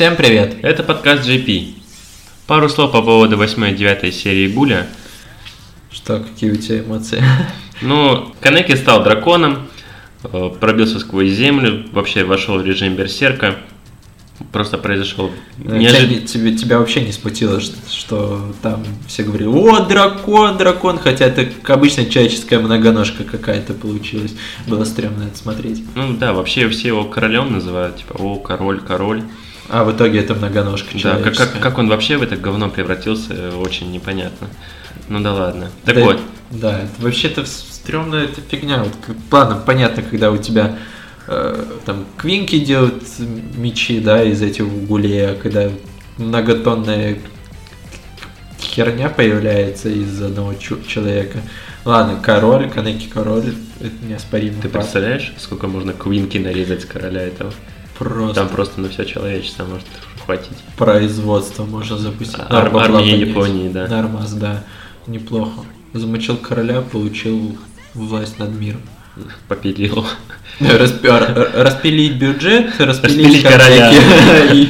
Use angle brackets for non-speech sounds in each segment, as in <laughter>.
Всем привет! Это подкаст JP. Пару слов по поводу 8 и 9 серии Гуля. Что, какие у тебя эмоции? <laughs> Ну, Канеки стал драконом, э, пробился сквозь землю, вообще вошел в режим берсерка. Просто произошел неожиданно. Тебя, тебя вообще не смутило, что, что там все говорили, о, дракон, дракон, хотя это обычная человеческая многоножка какая-то получилась. Было стрёмно это смотреть. Ну да, вообще все его королем называют, типа, о, король, король. А в итоге это многоножка Да, как, как, как он вообще в это говно превратился, очень непонятно. Ну да ладно. Так да, вот. Да, вообще-то стрёмная эта фигня. Вот, ладно, понятно, когда у тебя э, там квинки делают мечи, да, из этих гулей, а когда многотонная херня появляется из одного человека. Ладно, король, Канеки король, это неоспоримо. Ты представляешь, сколько можно квинки нарезать короля этого? Просто. Там просто на все человечество может хватить. Производство можно запустить. Ар- армия Японии, да. Нормас, да. Неплохо. Замочил короля, получил власть над миром. Попилил. Распилить бюджет, распилить короля. <laughs>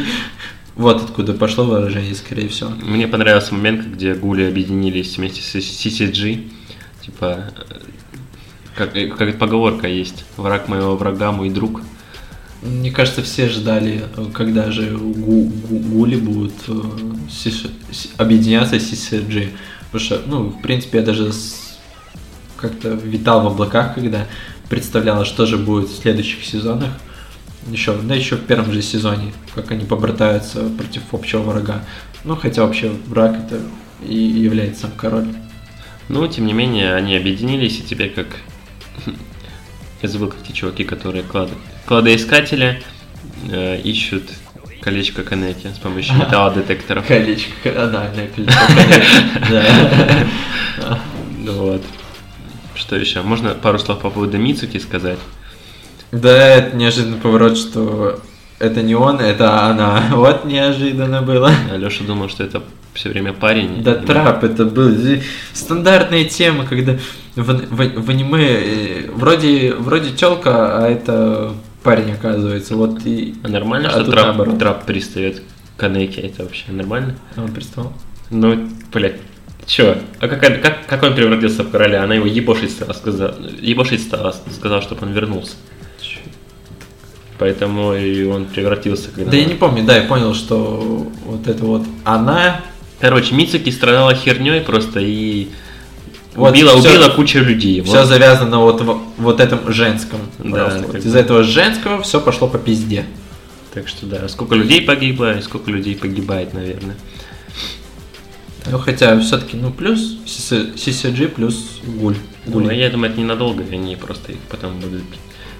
Вот откуда пошло выражение, скорее всего. Мне понравился момент, где гули объединились вместе с CCG. Типа, как, как поговорка есть, враг моего врага, мой друг. Мне кажется, все ждали, когда же гу гу гули будут э, объединяться с CCG. Потому что, ну, в принципе, я даже как-то витал в облаках, когда представляла, что же будет в следующих сезонах. Еще, да, еще в первом же сезоне, как они побратаются против общего врага. Ну, хотя вообще враг это и является сам король. Ну, тем не менее, они объединились, и теперь как... Я <laughs> забыл, как те чуваки, которые клады... кладоискатели э, ищут колечко Канеки с помощью <laughs> металлодетекторов. Колечко, анальное колечко <laughs> Ну вот. Что еще? Можно пару слов по поводу Мицуки сказать? Да, это неожиданный поворот, что это не он, это она. <laughs> Вот неожиданно было. Алеша думал, что это все время парень. Да, трап это был. Стандартная тема, когда в, в, в аниме э, вроде, вроде телка, а это парень оказывается. Вот и... А нормально, а что трап, трап пристает к Канеке? Это вообще нормально? А он приставал? Ну, блядь, Че? А как, как, как он превратился в короля? Она его ебошить стала, сказала, ебошить стала, сказала, чтобы он вернулся. Поэтому и он превратился. Когда... Да я не помню, да, я понял, что вот это вот она... Короче, Мицуки страдала херней просто и вот убила, все, убила кучу людей. Все вот. завязано вот, вот этом женском. Да, вот из-за этого женского все пошло по пизде. Так что да, сколько людей погибло и сколько людей погибает, наверное. Ну, хотя все-таки, ну, плюс CCG плюс гуль. гуль. Ну, я думаю, это ненадолго, они просто их потом будут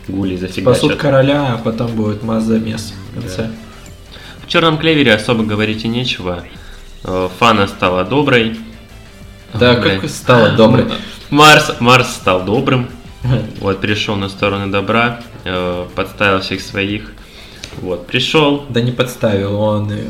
гули зафигачат. Спасут короля, а потом будет маз-замес в конце. Да. В черном клевере особо говорить и нечего. Э, Фана стала доброй. Да, как стала доброй? Марс, Марс стал добрым. Вот, перешел на сторону добра, э, подставил всех своих. Вот, пришел. Да не подставил, он э,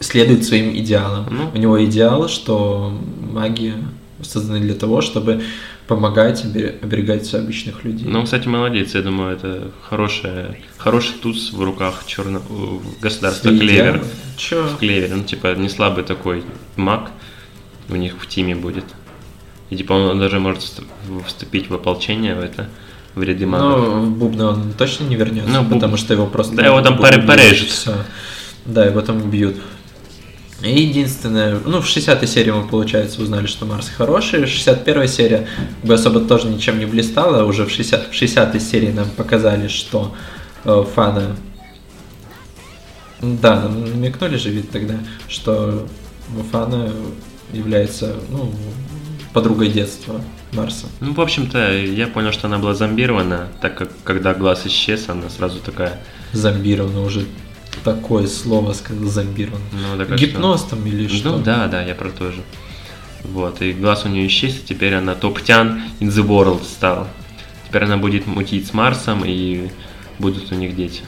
следует своим идеалам. Ну. У него идеал, что магия создана для того, чтобы помогать оберегать обычных людей. Ну, кстати, молодец, я думаю, это хорошая, хороший туз в руках черно... государства Клевер. Чё? В Клевер, ну, типа, не слабый такой маг у них в тиме будет. И, типа, он даже может вступить в ополчение в это, в ряды магов. Ну, в Бубна он точно не вернется, ну, потому что его просто... Да, его там порежут. Все. Да, его там убьют. И единственное, ну, в 60-й серии мы, получается, узнали, что Марс хороший. 61-я серия бы особо тоже ничем не блистала. Уже в, 60, в 60-й серии нам показали, что э, Фана... Да, нам намекнули же вид тогда, что Фана является, ну, подругой детства Марса. Ну, в общем-то, я понял, что она была зомбирована, так как когда глаз исчез, она сразу такая... Зомбирована уже такое слово сказал, зомбирован. Ну, так Гипноз что? там или ну, что? Ну да, да, я про то же. Вот, и глаз у нее исчез, и теперь она топ-тян in the world стала. Теперь она будет мутить с Марсом, и будут у них дети.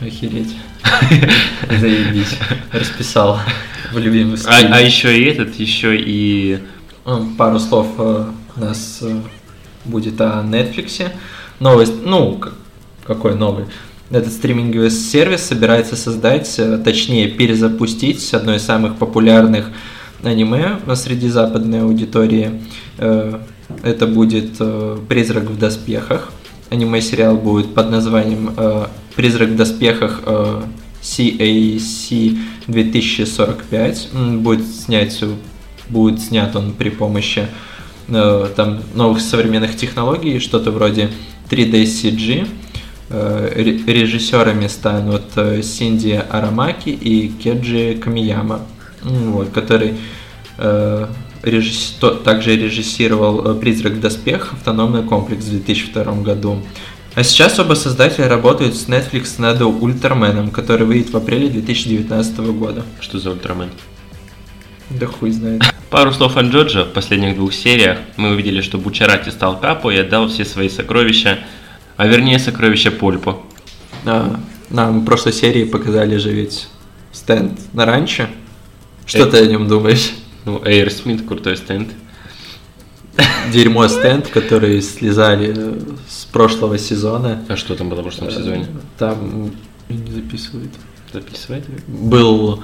Охереть. <laughs> Заебись. Расписал в любимый а, а еще и этот, еще и... Пару слов э, у нас э, будет о Netflix. Новость, ну, какой новый? Этот стриминговый сервис собирается создать, э, точнее перезапустить одно из самых популярных аниме среди западной аудитории. Э, это будет э, «Призрак в доспехах». Аниме-сериал будет под названием «Призрак в доспехах CAC 2045». Будет снять будет снят он при помощи там новых современных технологий, что-то вроде 3D CG, Э, режиссерами станут э, Синди Арамаки и Кеджи Камияма, вот, который э, режисс... также режиссировал «Призрак в доспех. Автономный комплекс» в 2002 году. А сейчас оба создателя работают с Netflix над Ультраменом, который выйдет в апреле 2019 года. Что за Ультрамен? Да хуй знает. Пару слов о Джоджо. В последних двух сериях мы увидели, что Бучарати стал капо и отдал все свои сокровища а вернее сокровища Пульпа. А, нам в прошлой серии показали же ведь стенд на ранчо. Что Эй. ты о нем думаешь? Ну, Airsmith крутой стенд. Дерьмо стенд, который слезали с прошлого сезона. А что там было в прошлом э, сезоне? Там не записывает. Записывает? Был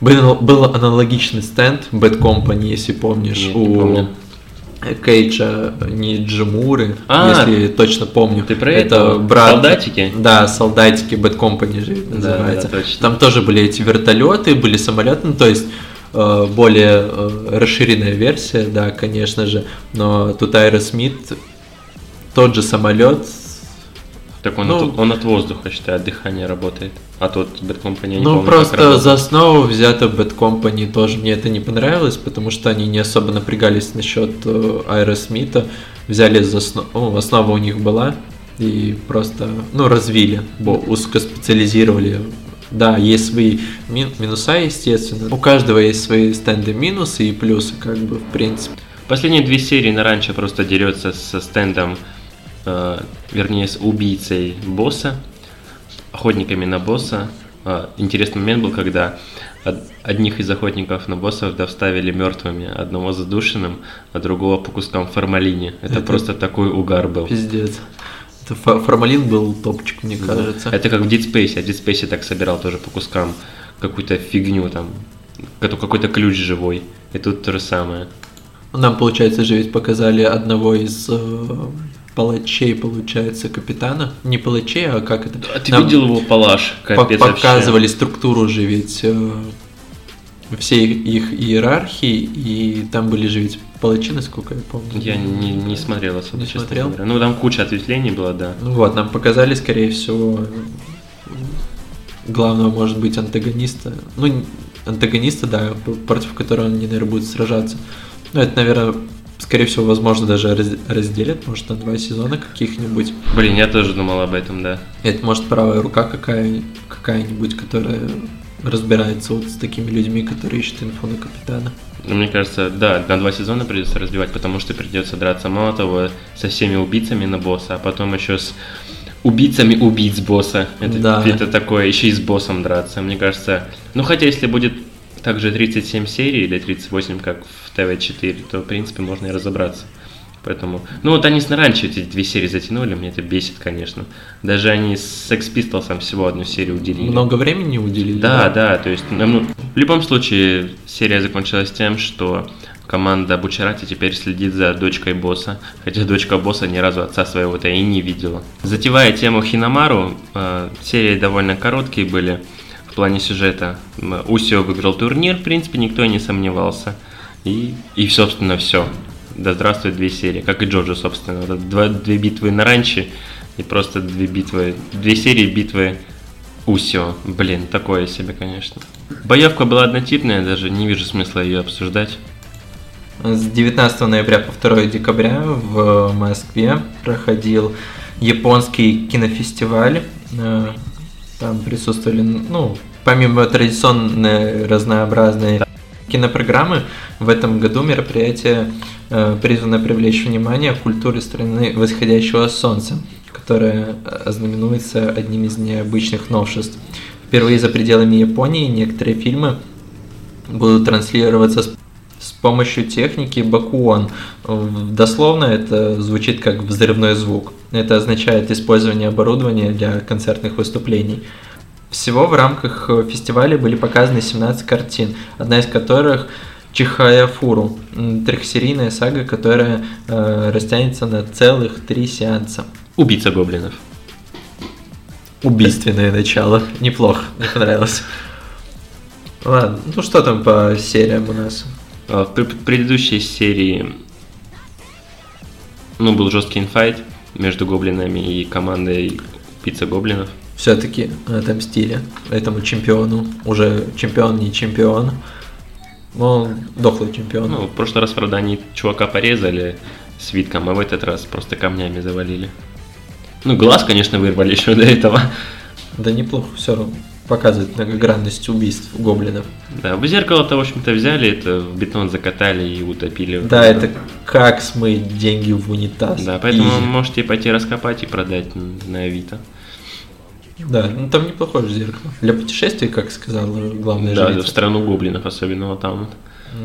был, был аналогичный стенд Bad Company, если помнишь, Нет, у не помню. Кейчо Ниджимуры, а, если точно помню. Ты про это? Брат, солдатики? Да, солдатики Bad Company же называется. Да, да, точно. Там тоже были эти вертолеты, были самолеты, ну, то есть э, более э, расширенная версия, да, конечно же. Но тут Аэросмит, тот же самолет, так он, ну, от, он от воздуха, считай, от дихания работает. А тот Bad Company, Ну, помню, просто за основу взято Bad Company тоже мне это не понравилось, потому что они не особо напрягались насчет э, Аэросмита. Взяли за основу, ну, основа у них была, и просто, ну, развили, узкоспециализировали. Да, есть свои мин, минуса, естественно. У каждого есть свои стенды минусы и плюсы, как бы, в принципе. Последние две серии на раньше просто дерется со стендом э, вернее, с убийцей босса, охотниками на босса. Э, интересный момент был, когда одних из охотников на боссов доставили мертвыми, одного задушенным, а другого по кускам формалине. Это, Это <laughs> просто такой угар был. Пиздец. Это формалин был топчик, мне да. кажется. Это как в Dead Space. Я в Dead Space так собирал тоже по кускам какую-то фигню там, какой-то ключ живой. И тут то же самое. Нам, получается, же ведь показали одного из э, палачей, получается, капитана. Не палачей, а как это? А ты Нам видел его палаш? Капец показывали вообще. структуру же ведь э, всей их иерархии, и там были же ведь палачи, насколько я помню. Я не, не смотрел особо, не смотрел? Говоря. Ну, там куча ответвлений было, да. Ну вот, нам показали, скорее всего, главного, может быть, антагониста. Ну, антагониста, да, против которого они, наверное, будут сражаться. Ну, это, наверное, Скорее всего, возможно, даже разделят, может, на два сезона каких-нибудь. Блин, я тоже думал об этом, да. Это может правая рука какая, какая-нибудь, которая разбирается вот с такими людьми, которые ищут инфу на капитана. Ну, мне кажется, да, на два сезона придется развивать, потому что придется драться мало того со всеми убийцами на босса, а потом еще с убийцами убийц босса. Это, да. это такое, еще и с боссом драться. Мне кажется, ну хотя если будет также 37 серий или 38, как в ТВ-4, то, в принципе, можно и разобраться. Поэтому, ну вот они раньше эти две серии затянули, мне это бесит, конечно. Даже они с Sex Pistols всего одну серию уделили. Много времени уделили? Да, да, да то есть, ну, в любом случае, серия закончилась тем, что команда Бучарати теперь следит за дочкой босса, хотя дочка босса ни разу отца своего-то и не видела. Затевая тему Хинамару, э, серии довольно короткие были, в плане сюжета. Усио выиграл турнир, в принципе, никто не сомневался. И, и собственно, все. Да здравствует две серии, как и Джоджо, собственно. Два, две битвы на ранче и просто две битвы, две серии битвы Усио. Блин, такое себе, конечно. Боевка была однотипная, даже не вижу смысла ее обсуждать. С 19 ноября по 2 декабря в Москве проходил японский кинофестиваль э, там присутствовали, ну, помимо традиционной разнообразной кинопрограммы, в этом году мероприятие э, призвано привлечь внимание к культуре страны восходящего солнца, которая ознаменуется одним из необычных новшеств. Впервые за пределами Японии некоторые фильмы будут транслироваться с, с помощью техники Бакуон. Дословно это звучит как взрывной звук. Это означает использование оборудования для концертных выступлений. Всего в рамках э, фестиваля были показаны 17 картин, одна из которых Чихаяфуру, трехсерийная сага, которая э, растянется на целых три сеанса. Убийца гоблинов. Убийственное начало. Неплохо, мне понравилось. Ладно, ну что там по сериям у нас? А, В пр- предыдущей серии ну, был жесткий инфайт между гоблинами и командой пицца гоблинов. Все-таки отомстили этому чемпиону. Уже чемпион не чемпион. Но дохлый чемпион. Ну, в прошлый раз, правда, они чувака порезали свитком, а в этот раз просто камнями завалили. Ну, глаз, конечно, вырвали еще до этого. Да неплохо, все равно показывает многогранность убийств гоблинов. Да, в зеркало-то, в общем-то, взяли, это в бетон закатали и утопили. Да, это как смыть деньги в унитаз. Да, поэтому Изи. можете пойти раскопать и продать на Авито. Да, ну там неплохое же зеркало. Для путешествий, как сказала главная Да, жрица. в страну гоблинов, особенно вот там.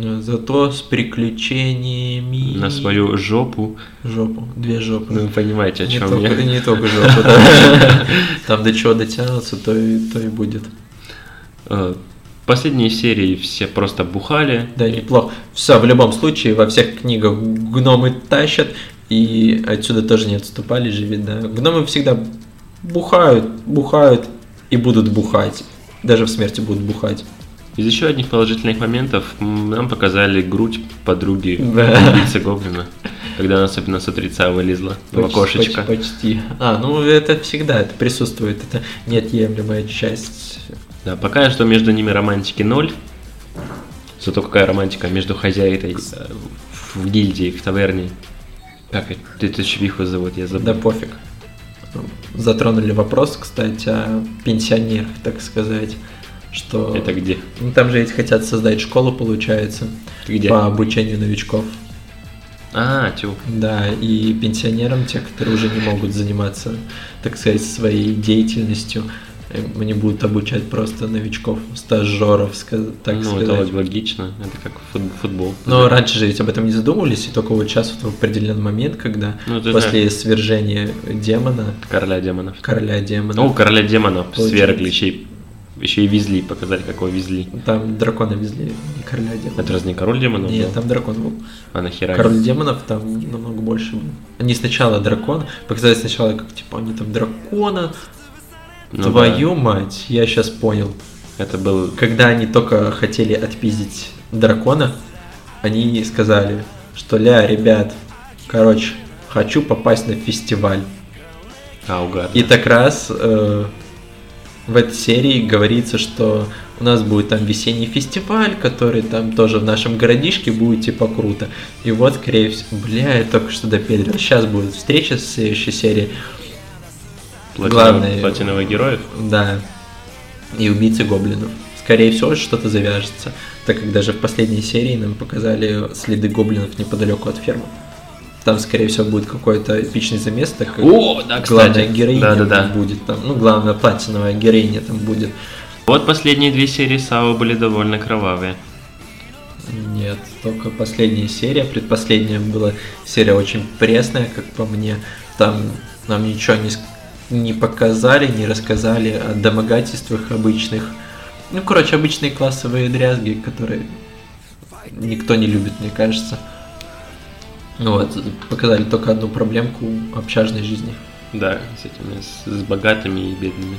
Но Зато с приключениями... На свою жопу. Жопу, две жопы. Ну, вы понимаете, о не, чем только, я. не только жопу, <laughs> да. Там до чего дотянутся, то и, то и будет. Э, Последние серии все просто бухали. Да, неплохо. Все, в любом случае, во всех книгах гномы тащат, и отсюда тоже не отступали же, да. Гномы всегда бухают, бухают и будут бухать. Даже в смерти будут бухать. Из еще одних положительных моментов нам показали грудь подруги убийцы гоблина, когда она особенно с утреца вылезла в Почти- окошечко. поч- Почти. А, ну это всегда, это присутствует, это неотъемлемая часть. Да, пока что между ними романтики ноль. Зато какая романтика между хозяйкой э, в гильдии, в таверне. Как это? Эту швиху зовут, я забыл. Да пофиг. Затронули вопрос, кстати, о пенсионерах, так сказать. Что... Это где? Ну, там же ведь хотят создать школу, получается, Где? по обучению новичков. А, тю. Да, и пенсионерам, те, которые уже не могут заниматься, так сказать, своей деятельностью, они будут обучать просто новичков, стажеров, так ну, сказать. это вот логично. Это как фут- футбол. Но раньше же ведь об этом не задумывались, и только вот сейчас вот в определенный момент, когда Ну, после свержения демона, Короля демонов. короля демона, Ну, короля демонов Получается. свергли, еще и, еще и везли, показали, как его везли. там дракона везли, не короля демона. Это разве не король демонов Нет, был? там дракон был. А нахера? Король демонов там намного больше был. Они сначала дракон, показали сначала, как типа они там дракона. Ну Твою мать, я сейчас понял. да, Это был... Когда они только хотели отпиздить дракона, они сказали, что ля, ребят, короче, хочу попасть на фестиваль. А, угад. И так раз э, в этой серии говорится, что у нас будет там весенний фестиваль, который там тоже в нашем городишке будет типа круто. И вот, скорее всего, бля, я только что допедрил. Сейчас будет встреча с следующей серии. Платиновых- главный- Платиновых героев. Да. И убийцы гоблинов. Скорее всего, что-то завяжется, так как даже в последней серии нам показали следы гоблинов неподалеку от фермы. Там, скорее всего, будет какой-то эпичный замес, так как О, да, кстати. главная героиня Да-да-да. там будет там, ну, главная платиновая героиня там будет. Вот последние две серии Сао были довольно кровавые. Нет, только последняя серия, предпоследняя была серия очень пресная, как по мне. Там нам ничего не, не показали, не рассказали о домогательствах обычных. Ну, короче, обычные классовые дрязги, которые никто не любит, мне кажется. Ну вот, показали только одну проблемку общажной жизни. Да, с этими, с, с богатыми и бедными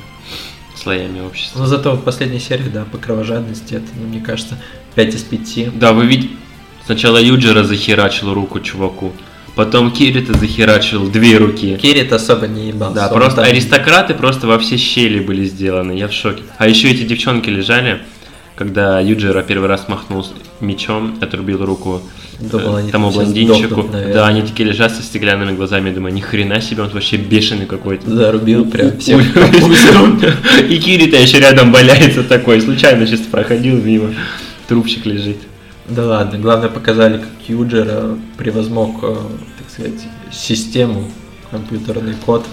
слоями общества. Но зато вот последняя серия, да, по кровожадности, это, ну, мне кажется, 5 из 5. Да, вы видите, сначала Юджера захерачил руку чуваку, потом Кирита захерачил две руки. Кирит особо не ебался. Да, просто там- аристократы просто во все щели были сделаны, я в шоке. А еще эти девчонки лежали, когда Юджера первый раз махнул мечом, отрубил руку Думал, э, они тому блондинчику. наверное. да, они такие лежат со стеклянными глазами, я думаю, ни хрена себе, он вообще бешеный какой-то. Зарубил прям <laughs> всех. И Кирита еще рядом валяется такой, случайно сейчас проходил мимо, трупчик лежит. Да ладно, главное показали, как Юджер э, превозмог, э, так сказать, систему, компьютерный код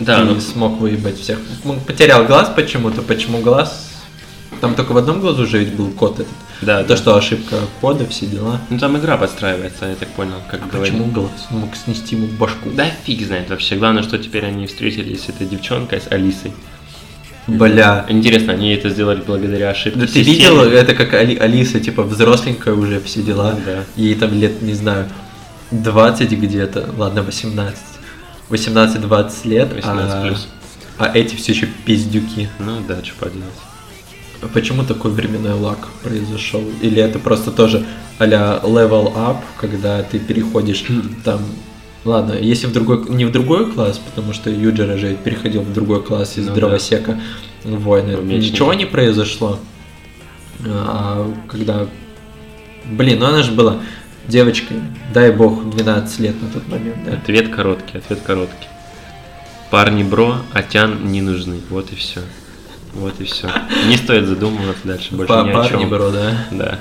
Да, и ну, смог выебать всех. Он потерял глаз почему-то, почему глаз? Там только в одном глазу же ведь был код этот. Да, То, да. что ошибка кода, все дела. Ну там игра подстраивается, я так понял, как говорили. Почему голос мог снести ему башку? Да фиг знает вообще. Главное, что теперь они встретились с этой девчонкой, с Алисой. Бля. Интересно, они это сделали благодаря ошибке Да ты видел, это как Али- Алиса, типа, взросленькая уже, все дела. Да. Ей там лет, не знаю, 20 где-то, ладно, 18. 18-20 лет, 18 а, плюс. а эти все еще пиздюки. Ну да, что поделать. А Почему такой временной лак произошел? Или это просто тоже а-ля level up, когда ты переходишь <clears throat> там... Ладно, если в другой, не в другой класс, потому что Юджера же переходил в другой класс из Ну да. дровосека в войны. В мечнике. Ничего не произошло. А когда... Блин, ну она же была девочкой, дай бог, 12 лет на тот момент, да? Ответ короткий, ответ короткий. Парни бро, а тян не нужны. Вот и все. Вот и все. Не стоит задумываться дальше больше Па- ни о Парни, чем. бро, да. Да.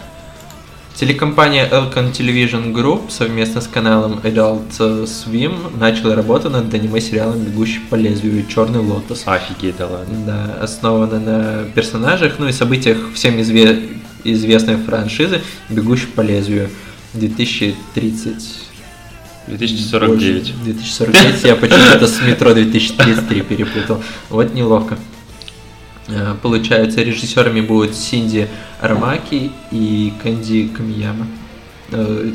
Телекомпания Elcon Television Group совместно с каналом Adult Swim начала работу над аниме-сериалом «Бегущий по лезвию» «Черный лотос». Офигеть, да ладно. Да, основана на персонажах, ну и событиях всем изве- известной франшизы «Бегущий по лезвию» 2030... 2049. Боже, 2049, я почему-то с метро 2033 перепутал. Вот неловко. Э, Получается, режиссерами будут Синди Армаки и Кэнди Камияма. Э,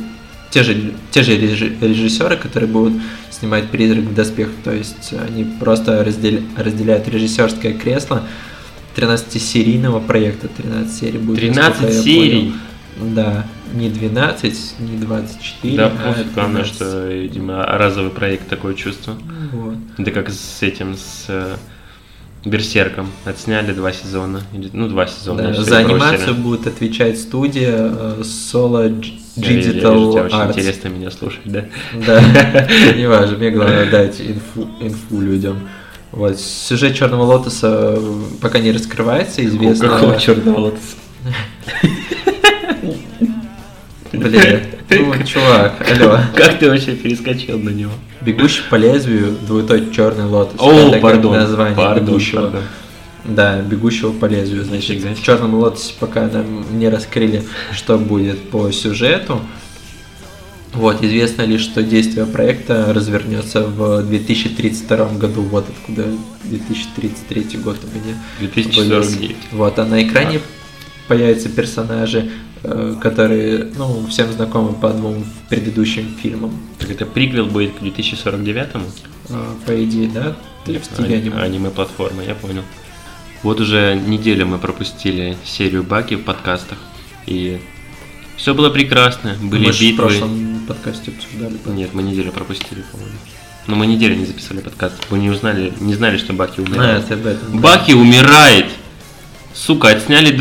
Те же, те же режи- режиссеры, которые будут снимать «Призрак в доспехах», то есть они просто раздел- разделяют режиссерское кресло 13-серийного проекта, 13 серий будет. 13 насколько я серий? понял. Да, не 12, не 24, Да, а пофиг, главное, 13. что, видимо, разовый проект такое чувство. Вот. Это как с этим, с э, Берсерком. Отсняли два сезона. Ну, два сезона. Да, за и бросили. анимацию будет отвечать студия э, Solo Я я вижу, Digital тебе очень Arts. интересно меня слушать, да? Да, <laughs> не важно, мне главное дать инфу, инфу людям. Вот, сюжет Черного Лотоса э, пока не раскрывается, известно. Какого черного лотоса? <laughs> <laughs> Блин, ну, чувак, алло. Как ты вообще перескочил на него? Бегущий по лезвию, двойной черный лотос. О, пардон, название пардон, бегущего. пардон. Да, бегущего по лезвию. Значит, Нифига в черном лотосе пока нам не раскрыли, что будет по сюжету. Вот, известно лишь, что действие проекта развернется в 2032 году. Вот откуда 2033 год у меня. 2049. Вот, а на экране появятся персонажи, э, которые, ну, всем знакомы по двум предыдущим фильмам. Так это приквел будет к 2049-му? Э, По идее, да? В стиле Ани- аниме. Аниме-платформа, я понял. Вот уже неделю мы пропустили серию Баки в подкастах, и все было прекрасно, были Мы ж в битвы. прошлом подкасте обсуждали. Нет, мы неделю пропустили, по-моему. Но мы неделю не записали подкаст, мы не узнали, не знали, что Баки А, умирает. это об этом. Баки умирает! Сука, отсняли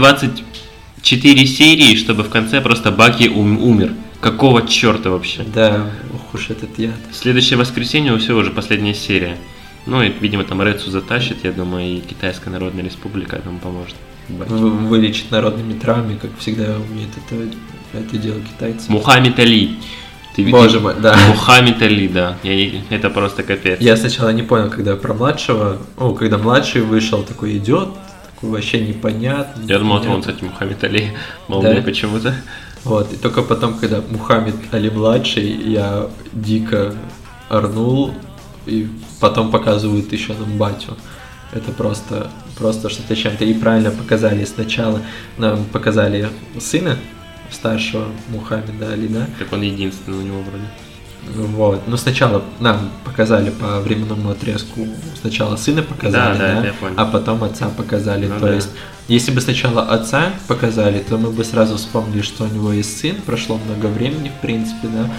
24 серии, чтобы в конце просто Баки ум- умер. Какого черта вообще? Да, ох уж этот яд. В следующее воскресенье у всего уже последняя серия. Ну и, видимо, там Рецу затащит, я думаю, и Китайская Народная Республика этому поможет. Баки. В- Вылечить народными травмами, как всегда умеет это, это дело китайцы. Мухаммед Али. Ты? Боже мой, да. Мухаммед Али, да. Я не- Это просто капец. Я сначала не понял, когда про младшего, ну, когда младший вышел, такой идет, вообще непонятный. Я думал, это он, кстати, Мухаммед Али. <laughs> Мол, Да? почему-то. Вот, и только потом, когда Мухаммед Али младший, я дико орнул, и потом показывают еще нам батю. Это просто, просто что-то чем-то. И правильно показали сначала, нам показали сына старшего Мухаммеда Али, да? Так он единственный у него вроде. Вот. Ну, сначала нам показали по временному отрезку, сначала сына показали, Да, да, да, а потом отца показали. Ну То да. есть, если бы сначала отца показали, то мы бы сразу вспомнили, что у него есть сын, прошло много времени, в принципе, да,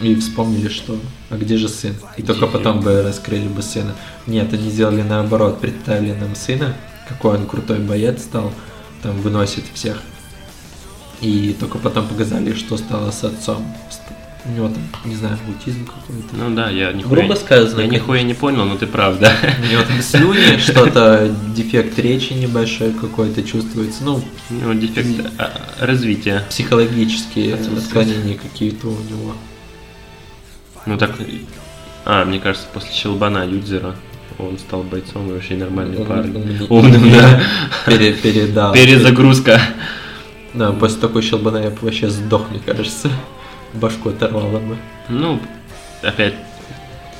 и вспомнили, что, а где же сын? И только потом бы раскрыли бы сына. Нет, они сделали наоборот, представили нам сына, какой он крутой боец стал, там выносит всех. И только потом показали, что стало с отцом. У него там, не знаю, аутизм какой-то. Ну да, я нихуя... Грубо сказано, Я нихуя не понял, но ты прав, да. У него там слюни, <laughs> что-то, дефект речи небольшой какой-то чувствуется. Ну, У него дефект а, развития. психологические отклонения какие-то у него. Ну так... А, мне кажется, после Щелбана Юдзера он стал бойцом и вообще нормальный парень. Умным, да. <laughs> Пере- передал. Перезагрузка. Да, после такой щелбана я вообще сдох, мне кажется. Башку оторвало бы. Ну, опять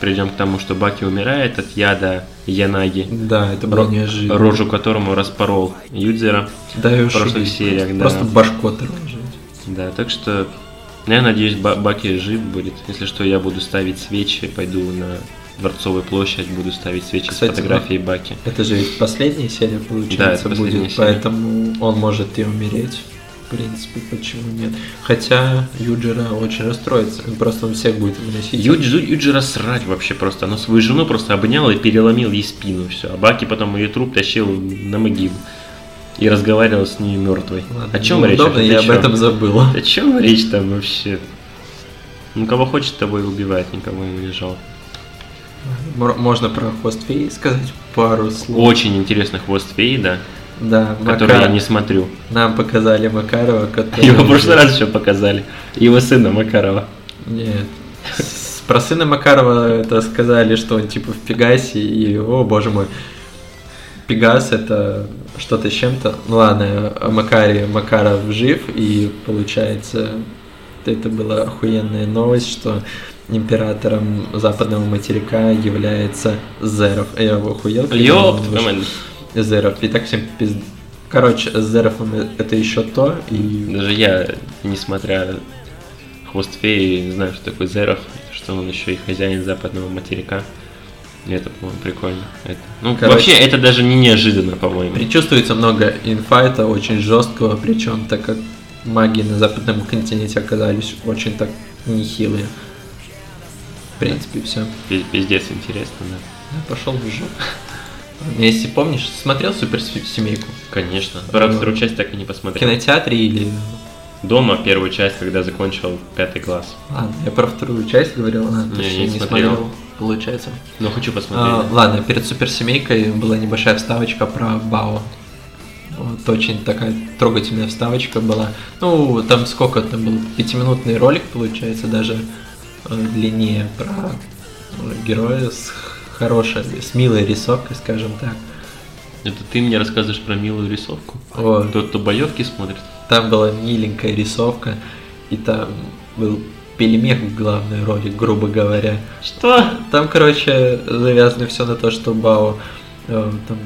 придем к тому, что Баки умирает от яда Янаги, Да, это было Ро- неожиданно. рожу которому распорол Юдзера. Да, в прошлых ушибись. сериях, да. Просто башку оторвало. Да, так что я надеюсь, Ба- Баки жив будет. Если что, я буду ставить свечи, пойду на Дворцовую площадь, буду ставить свечи Кстати, с фотографией Баки. Это же ведь последняя серия, Да, получается, последняя будет, серия. поэтому он может и умереть. В принципе, почему нет? Хотя Юджира очень расстроится, просто он всех будет выносить. Юджи, Юджира срать вообще просто. Она свою жену просто обнял и переломил ей спину. Все. А Баки потом ее труп тащил на могилу. И разговаривал с ней мертвой. Ладно, О чем речь? неудобно, О я об этом забыл. О чем речь там вообще? Ну, кого хочет, того и убивает, никого ему не. М- Можно про хвост феи сказать пару слов. Очень интересный хвост феи, да, Да, который Макар- я не смотрю. Нам показали Макарова, который... Его в прошлый раз еще показали. Его сына Макарова. Нет. Про сына Макарова это сказали, что он типа в Пегасе, и, о боже мой, Пегас это что-то с чем-то. Ну ладно, о Макаре Макаров жив, и получается, это была охуенная новость, что императором западного материка является Зеров. Я его охуел. когда Зеров. И так всем пиз... Короче, с Зеровым это еще то, и Даже я, несмотря хвост феи, не знаю, что такое Зеров, что он еще и хозяин западного материка. И это, по-моему, прикольно. Это- Ну, Короче. вообще, это даже не неожиданно, по-моему. И чувствуется много инфайта, очень жесткого, причем так как маги на западном континенте оказались очень так нехилые. В принципе, все. Пи- Пиздец интересно, да. Пошел в жопу. Если помнишь, смотрел суперсемейку? Конечно. Правда, Ну. вторую часть так и не В посмотрел. кинотеатре или... Дома первую часть, когда закончил пятый класс. Ладно, я про вторую часть говорил, а, Не, точнее, не не смотрел. смотрел, получается. Но хочу посмотреть. А, ладно, перед суперсемейкой была небольшая вставочка про Бао. Вот, очень такая трогательная вставочка была. Ну, там сколько там был? Пятиминутный ролик, получается, даже э, длиннее про э, героя с хорошей, с милой рисовкой, скажем так. Это ты мне рассказываешь про милую рисовку? Вот. Тот, кто боевки смотрит? Там была миленькая рисовка, и там был пельмех в главной роли, грубо говоря. Что? Там, короче, завязано все на то, что Бао э, там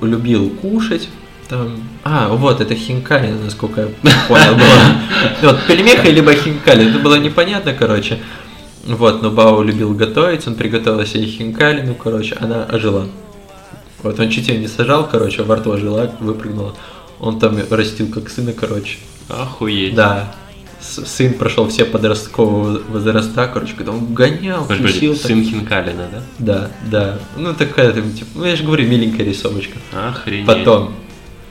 любил кушать. Там... А, вот, это хинкали, насколько я понял, <laughs> было. Вот, пельмеха либо хинкали, это было непонятно, короче. Вот, но Бао любил готовить, он приготовил себе хинкали, ну, короче, она ожила. Вот, он чуть ее не сажал, короче, во рту ожила, выпрыгнула. Он там растил как сына, короче. Охуеть. Да. Сын прошел все подросткового возраста, короче, когда он гонял, подожди, тусил. так- сын Хинкалина, да? Да, да. Ну такая, там, типа, ну я же говорю, миленькая рисовочка. Охренеть. Потом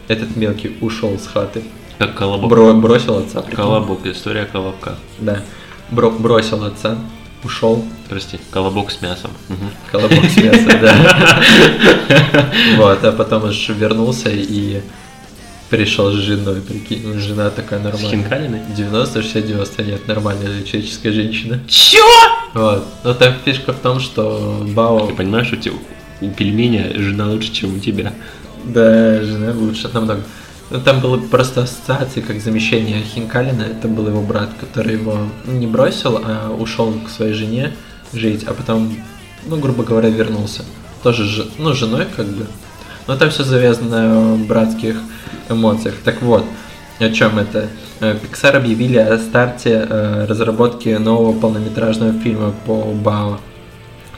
этот мелкий ушел с хаты, Как колобок. бро- бросил отца. прикинь. Колобок, история колобка. Да. Бро- бросил отца, ушел, Прости, колобок с мясом. Мгм. колобок с мяса, да. <laughs> Вот, а потом аж вернулся и пришел с женой, прикинь. Ну, Жена такая С нормальная. Хинкалиной? 90, 60, 90, нет, нормальная человеческая женщина. Чё? Вот. Но там фишка в том, что Бао... Ты понимаешь, у тебя- у пельменя жена лучше, чем у тебя? Да, жена лучше намного. Ну, там было просто ассоциации, как замещение Хинкалина. Это был его брат, который его не бросил, а ушел к своей жене жить, а потом, ну, грубо говоря, вернулся. Тоже, ну, женой как бы. Но там все завязано на братских эмоциях. Так вот, о чем это? Э, Pixar объявили о старте э, разработки нового полнометражного фильма по Бао.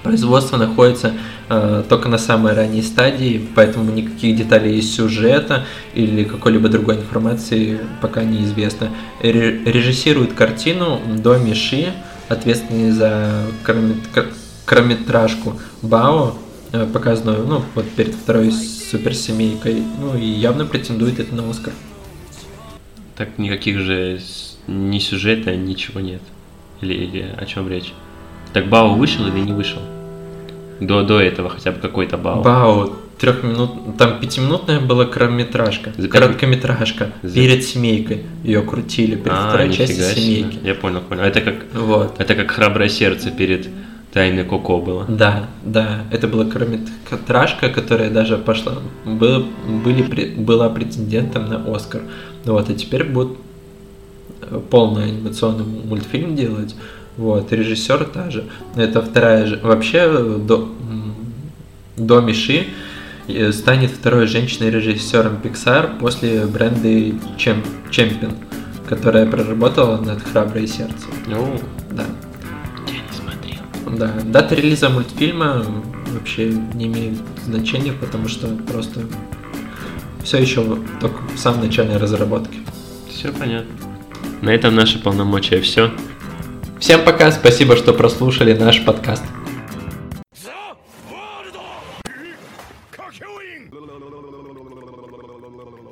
Производство находится э, только на самой ранней стадии, поэтому никаких деталей из сюжета или какой-либо другой информации пока неизвестно. Ре- режиссирует картину До Миши, ответственный за короткомет- кор- короткометражку Бао, э, показанную ну, вот перед второй суперсемейкой, ну и явно претендует это на Оскар. Так никаких же ни сюжета, ничего нет. Или, или о чем речь? Так Бао вышел или не вышел? До, до этого хотя бы какой-то Бао. Бао, трехминут, там пятиминутная была короткометражка, За короткометражка За- перед семейкой, ее крутили перед а, второй частью себе. семейки. Я понял, понял. Это как, Вот. это как храброе сердце перед Тайны Коко было. Да, да, это была короткометражка, которая даже пошла, был, были, была претендентом на Оскар. Вот, а теперь будут э, полный анимационный мультфильм делать. Вот, режиссер та же. Это вторая же. Вообще, до, до Миши станет второй женщиной-режиссером Pixar после Бренды Чем, Чемпион, которая проработала над «Храброе сердце». Ну, Да. я не смотрел. Да, дата релиза мультфильма вообще не имеет значения, потому что просто все еще только в самом начале разработки. Все понятно. На этом наши полномочия все. Всем пока, спасибо, что прослушали наш подкаст.